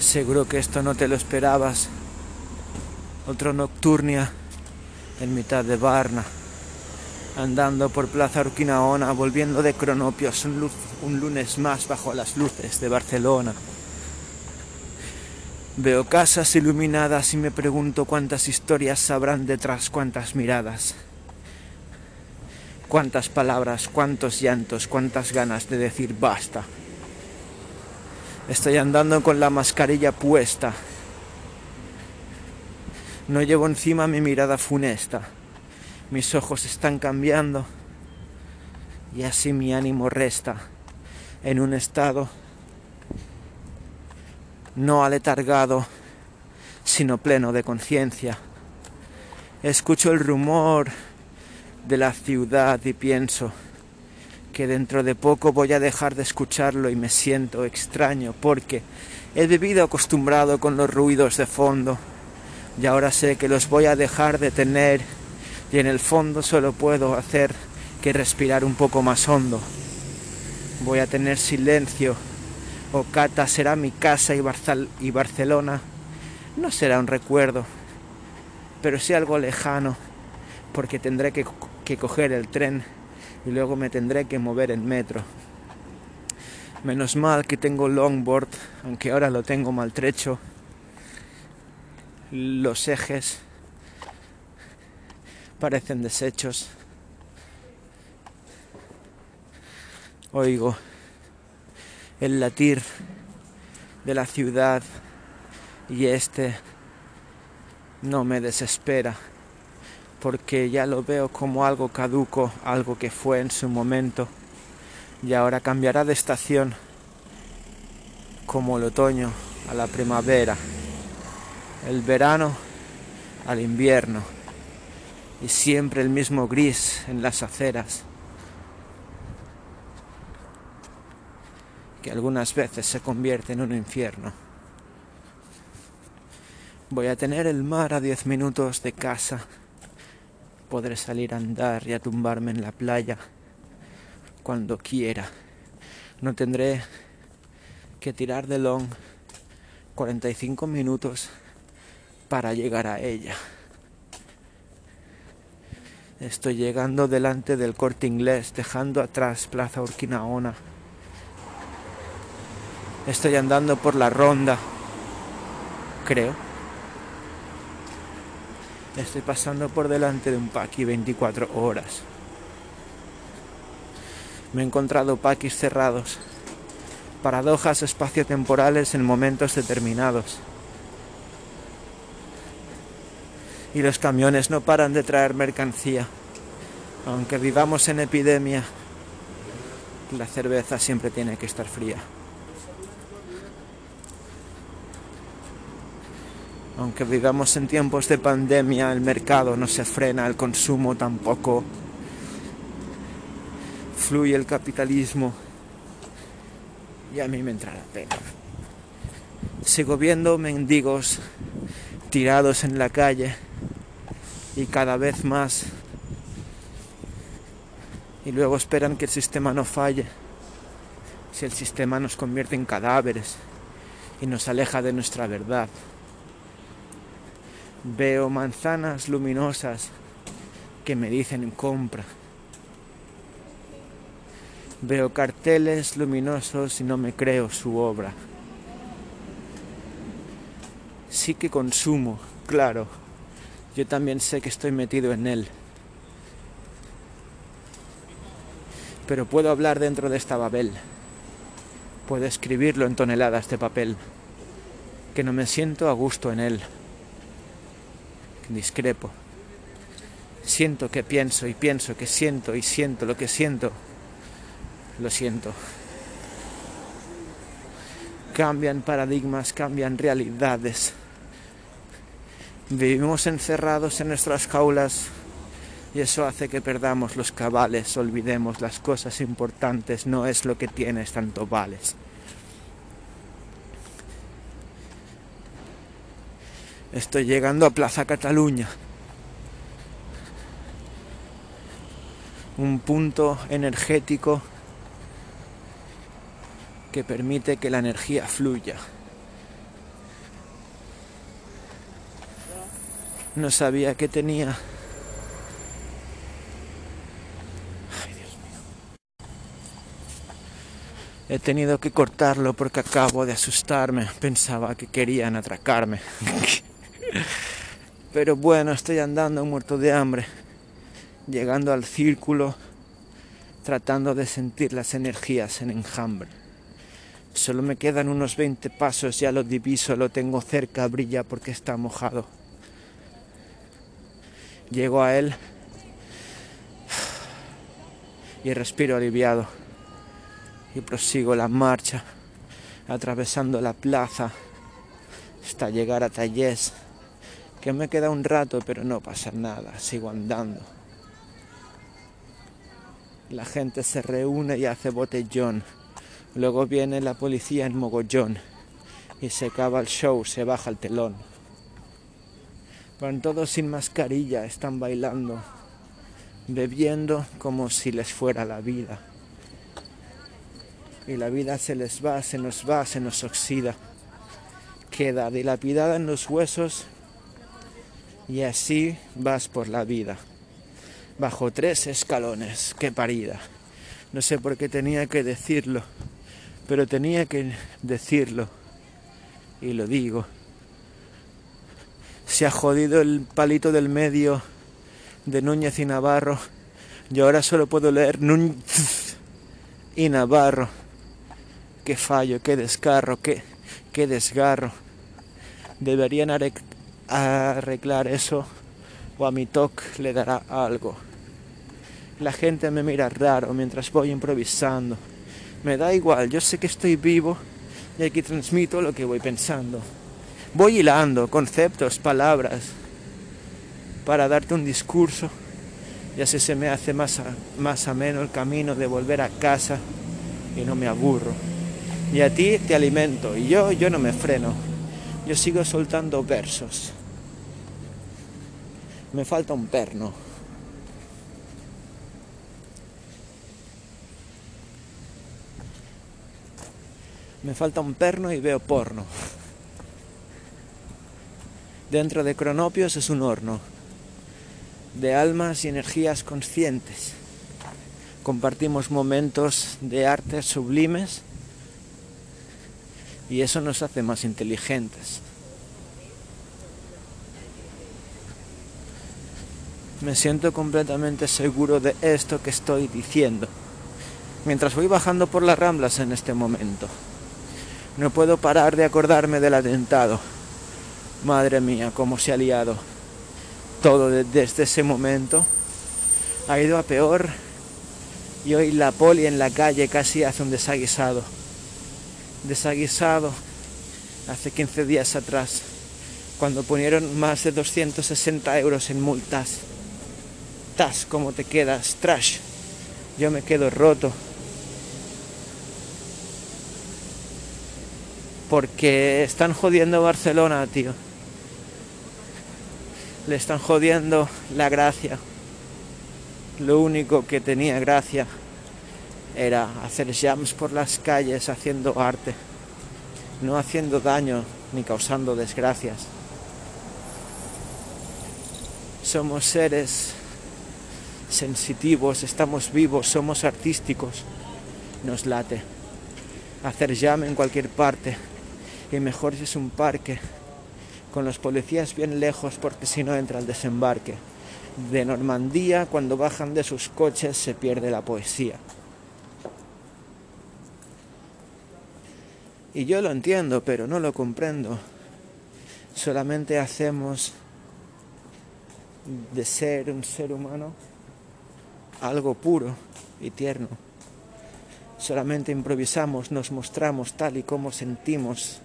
Seguro que esto no te lo esperabas. Otro nocturnia en mitad de Varna, andando por Plaza Urquinaona, volviendo de Cronopios un, un lunes más bajo las luces de Barcelona. Veo casas iluminadas y me pregunto cuántas historias sabrán detrás, cuántas miradas, cuántas palabras, cuántos llantos, cuántas ganas de decir basta. Estoy andando con la mascarilla puesta. No llevo encima mi mirada funesta. Mis ojos están cambiando y así mi ánimo resta en un estado no aletargado, sino pleno de conciencia. Escucho el rumor de la ciudad y pienso que dentro de poco voy a dejar de escucharlo y me siento extraño porque he vivido acostumbrado con los ruidos de fondo y ahora sé que los voy a dejar de tener y en el fondo solo puedo hacer que respirar un poco más hondo. Voy a tener silencio. Ocata será mi casa y, Barzal- y Barcelona no será un recuerdo, pero sí algo lejano, porque tendré que, co- que coger el tren y luego me tendré que mover en metro. Menos mal que tengo longboard, aunque ahora lo tengo maltrecho. Los ejes parecen desechos. Oigo el latir de la ciudad y este no me desespera porque ya lo veo como algo caduco, algo que fue en su momento y ahora cambiará de estación como el otoño a la primavera, el verano al invierno y siempre el mismo gris en las aceras que algunas veces se convierte en un infierno. Voy a tener el mar a 10 minutos de casa. Podré salir a andar y a tumbarme en la playa cuando quiera. No tendré que tirar de long 45 minutos para llegar a ella. Estoy llegando delante del corte inglés, dejando atrás Plaza Urquinaona. Estoy andando por la ronda, creo. Estoy pasando por delante de un paqui 24 horas. Me he encontrado paquis cerrados, paradojas espaciotemporales en momentos determinados. Y los camiones no paran de traer mercancía. Aunque vivamos en epidemia, la cerveza siempre tiene que estar fría. Aunque vivamos en tiempos de pandemia, el mercado no se frena, el consumo tampoco. Fluye el capitalismo y a mí me entra la pena. Sigo viendo mendigos tirados en la calle y cada vez más. Y luego esperan que el sistema no falle. Si el sistema nos convierte en cadáveres y nos aleja de nuestra verdad. Veo manzanas luminosas que me dicen compra. Veo carteles luminosos y no me creo su obra. Sí que consumo, claro. Yo también sé que estoy metido en él. Pero puedo hablar dentro de esta Babel. Puedo escribirlo en toneladas de papel. Que no me siento a gusto en él discrepo. Siento que pienso y pienso que siento y siento lo que siento. Lo siento. Cambian paradigmas, cambian realidades. Vivimos encerrados en nuestras jaulas y eso hace que perdamos los cabales, olvidemos las cosas importantes, no es lo que tienes, tanto vales. Estoy llegando a Plaza Cataluña. Un punto energético que permite que la energía fluya. No sabía que tenía He tenido que cortarlo porque acabo de asustarme. Pensaba que querían atracarme. Pero bueno, estoy andando muerto de hambre. Llegando al círculo, tratando de sentir las energías en enjambre. Solo me quedan unos 20 pasos, ya lo diviso, lo tengo cerca, brilla porque está mojado. Llego a él y respiro aliviado y prosigo la marcha atravesando la plaza hasta llegar a Tallés, que me queda un rato pero no pasa nada, sigo andando. La gente se reúne y hace botellón, luego viene la policía en mogollón y se acaba el show, se baja el telón. Van todos sin mascarilla, están bailando, bebiendo como si les fuera la vida y la vida se les va, se nos va, se nos oxida. Queda dilapidada en los huesos y así vas por la vida. Bajo tres escalones, qué parida. No sé por qué tenía que decirlo, pero tenía que decirlo y lo digo. Se ha jodido el palito del medio de Núñez y Navarro. Y ahora solo puedo leer Núñez y Navarro qué fallo, qué descarro, qué, qué desgarro. Deberían arreglar eso o a mi toque le dará algo. La gente me mira raro mientras voy improvisando. Me da igual, yo sé que estoy vivo y aquí transmito lo que voy pensando. Voy hilando conceptos, palabras, para darte un discurso y así se me hace más, más ameno el camino de volver a casa y no me aburro y a ti te alimento y yo yo no me freno. Yo sigo soltando versos. Me falta un perno. Me falta un perno y veo porno. Dentro de Cronopios es un horno de almas y energías conscientes. Compartimos momentos de arte sublimes y eso nos hace más inteligentes. Me siento completamente seguro de esto que estoy diciendo. Mientras voy bajando por las ramblas en este momento. No puedo parar de acordarme del atentado. Madre mía, cómo se ha liado. Todo desde ese momento ha ido a peor y hoy la poli en la calle casi hace un desaguisado desaguisado hace 15 días atrás, cuando ponieron más de 260 euros en multas. Tas, como te quedas, trash. Yo me quedo roto. Porque están jodiendo Barcelona, tío. Le están jodiendo la gracia. Lo único que tenía gracia era hacer jams por las calles haciendo arte, no haciendo daño ni causando desgracias. Somos seres sensitivos, estamos vivos, somos artísticos, nos late. Hacer jam en cualquier parte y mejor si es un parque, con los policías bien lejos porque si no entra el desembarque. De Normandía, cuando bajan de sus coches, se pierde la poesía. Y yo lo entiendo, pero no lo comprendo. Solamente hacemos de ser un ser humano algo puro y tierno. Solamente improvisamos, nos mostramos tal y como sentimos,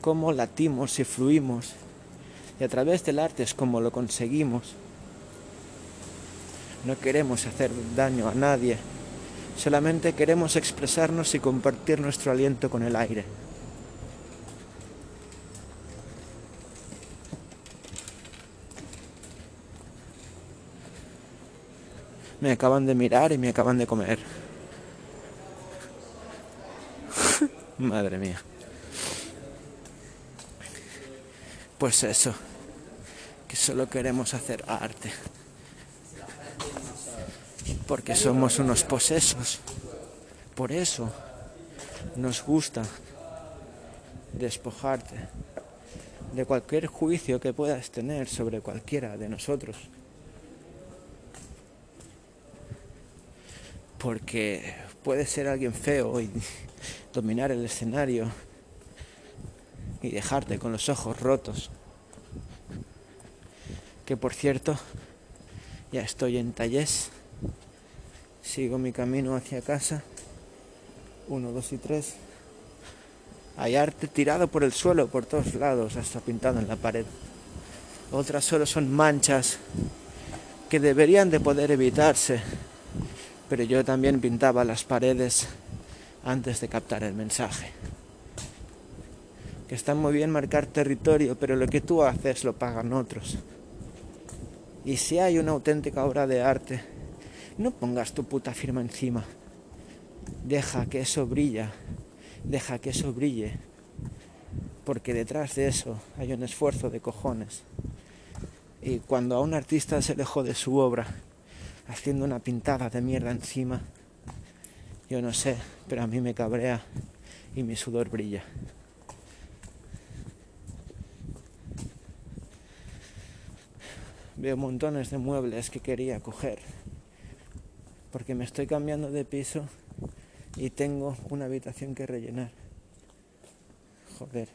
cómo latimos y fluimos. Y a través del arte es como lo conseguimos. No queremos hacer daño a nadie, Solamente queremos expresarnos y compartir nuestro aliento con el aire. Me acaban de mirar y me acaban de comer. Madre mía. Pues eso, que solo queremos hacer arte. Porque somos unos posesos. Por eso nos gusta despojarte de cualquier juicio que puedas tener sobre cualquiera de nosotros. Porque puede ser alguien feo y dominar el escenario y dejarte con los ojos rotos. Que por cierto, ya estoy en Tallés. Sigo mi camino hacia casa. Uno, dos y tres. Hay arte tirado por el suelo por todos lados, hasta pintado en la pared. Otras solo son manchas que deberían de poder evitarse. Pero yo también pintaba las paredes antes de captar el mensaje. Que está muy bien marcar territorio, pero lo que tú haces lo pagan otros. Y si hay una auténtica obra de arte, no pongas tu puta firma encima. Deja que eso brilla deja que eso brille, porque detrás de eso hay un esfuerzo de cojones. Y cuando a un artista se le de su obra haciendo una pintada de mierda encima, yo no sé, pero a mí me cabrea y mi sudor brilla. Veo montones de muebles que quería coger, porque me estoy cambiando de piso y tengo una habitación que rellenar. Joder.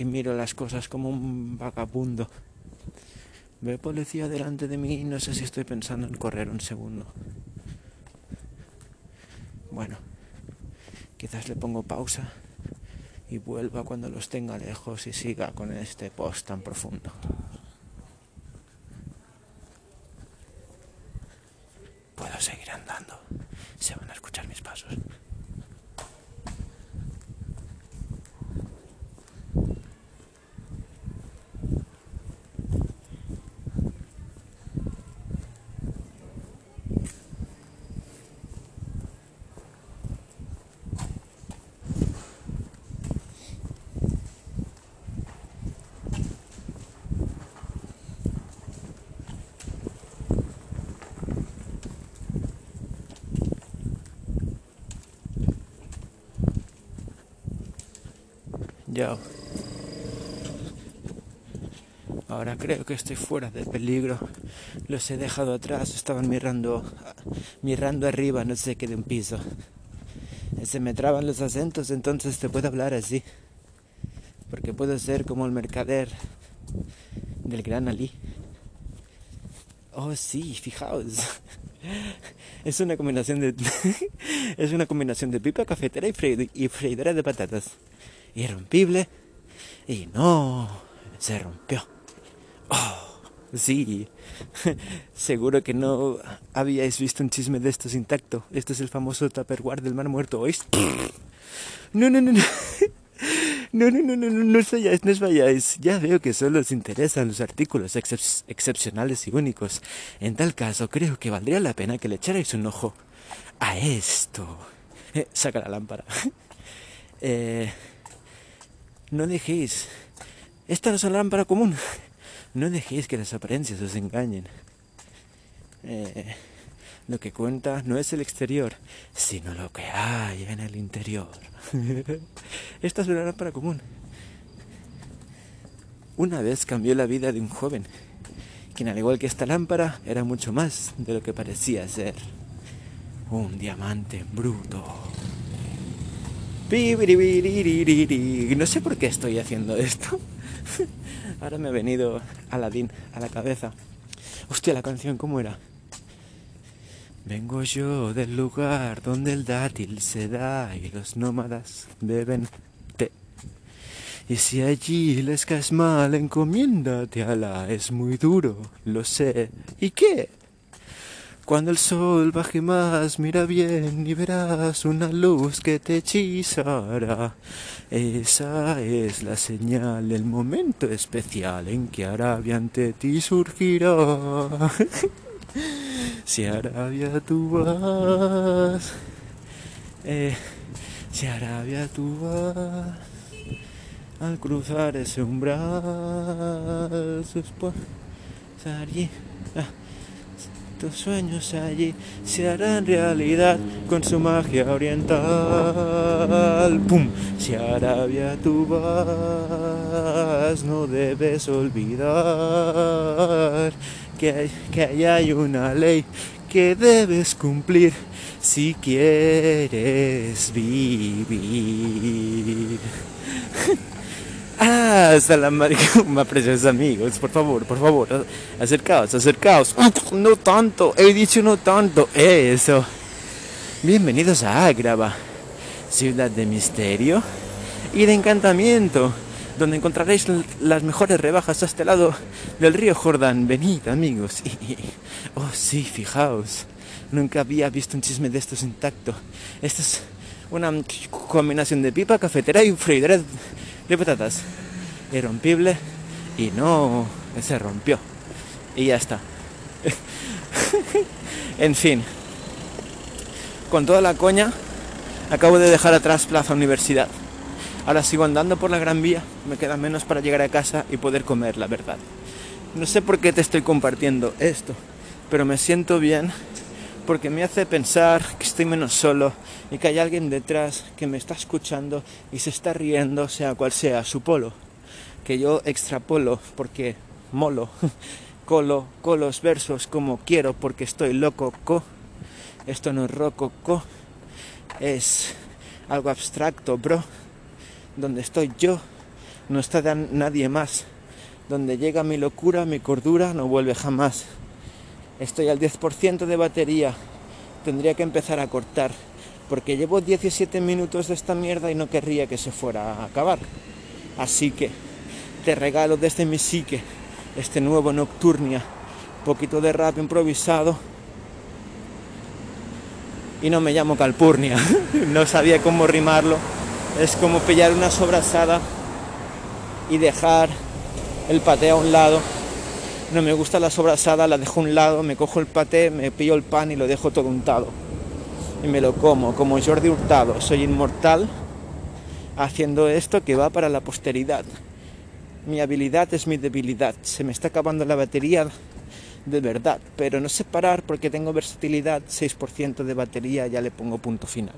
Y miro las cosas como un vagabundo. Veo policía delante de mí y no sé si estoy pensando en correr un segundo. Bueno, quizás le pongo pausa y vuelva cuando los tenga lejos y siga con este post tan profundo. Puedo seguir andando. Se van a escuchar mis pasos. Ahora creo que estoy fuera de peligro. Los he dejado atrás, estaban mirando, mirando arriba, no sé qué de un piso. Se me traban los acentos, entonces te puedo hablar así. Porque puedo ser como el mercader del gran Ali. Oh, sí, fijaos. Es una combinación de es una combinación de pipa cafetera y, y freidora de patatas irrompible. Y no, se rompió. Oh, sí. Seguro que no habíais visto un chisme de estos intacto. Este es el famoso Tupperware del mar muerto, ¿oís? No, no, no, no. No, no, no, no, no, no os vayáis, no os vayáis. Ya veo que solo os interesan los artículos excepcionales y únicos. En tal caso, creo que valdría la pena que le echarais un ojo a esto. Eh, saca la lámpara. Eh, no dejéis. Esta no es una lámpara común. No dejéis que las apariencias os engañen. Eh, lo que cuenta no es el exterior, sino lo que hay en el interior. Esta es una lámpara común. Una vez cambió la vida de un joven, quien al igual que esta lámpara era mucho más de lo que parecía ser. Un diamante bruto. No sé por qué estoy haciendo esto. Ahora me ha venido Aladdin a la cabeza. Hostia, la canción, ¿cómo era? Vengo yo del lugar donde el dátil se da y los nómadas beben té. Y si allí les caes mal, encomiéndate a la. Es muy duro, lo sé. ¿Y qué? Cuando el sol baje más, mira bien y verás una luz que te hechizará. Esa es la señal, el momento especial en que Arabia ante ti surgirá. si Arabia tú vas, eh, si Arabia tú vas, al cruzar ese umbral, sus tus sueños allí se harán realidad con su magia oriental. ¡Pum! Si Arabia tú vas, no debes olvidar que, que ahí hay una ley que debes cumplir si quieres vivir. Ah, maricuma, preciosos amigos, por favor, por favor, acercaos, acercaos. No tanto, he dicho no tanto, eso. Bienvenidos a Ágrava, ciudad de misterio y de encantamiento, donde encontraréis las mejores rebajas a este lado del río Jordán. Venid, amigos. Oh, sí, fijaos. Nunca había visto un chisme de estos intacto. Esto es una combinación de pipa, cafetera y freidora de patatas. Irrompible y no se rompió. Y ya está. en fin. Con toda la coña, acabo de dejar atrás Plaza Universidad. Ahora sigo andando por la Gran Vía, me queda menos para llegar a casa y poder comer, la verdad. No sé por qué te estoy compartiendo esto, pero me siento bien porque me hace pensar que estoy menos solo y que hay alguien detrás que me está escuchando y se está riendo, sea cual sea su polo. Que yo extrapolo porque molo, colo, colos versos como quiero porque estoy loco, co. Esto no es rococo, es algo abstracto, bro. Donde estoy yo, no está nadie más. Donde llega mi locura, mi cordura no vuelve jamás. Estoy al 10% de batería. Tendría que empezar a cortar. Porque llevo 17 minutos de esta mierda y no querría que se fuera a acabar. Así que te regalo desde mi psique este nuevo Nocturnia. Poquito de rap improvisado. Y no me llamo Calpurnia. no sabía cómo rimarlo. Es como pillar una sobrasada y dejar el pateo a un lado no me gusta la sobrasada, la dejo a un lado, me cojo el paté, me pillo el pan y lo dejo todo untado. Y me lo como, como Jordi Hurtado. Soy inmortal haciendo esto que va para la posteridad. Mi habilidad es mi debilidad. Se me está acabando la batería de verdad, pero no sé parar porque tengo versatilidad, 6% de batería, ya le pongo punto final.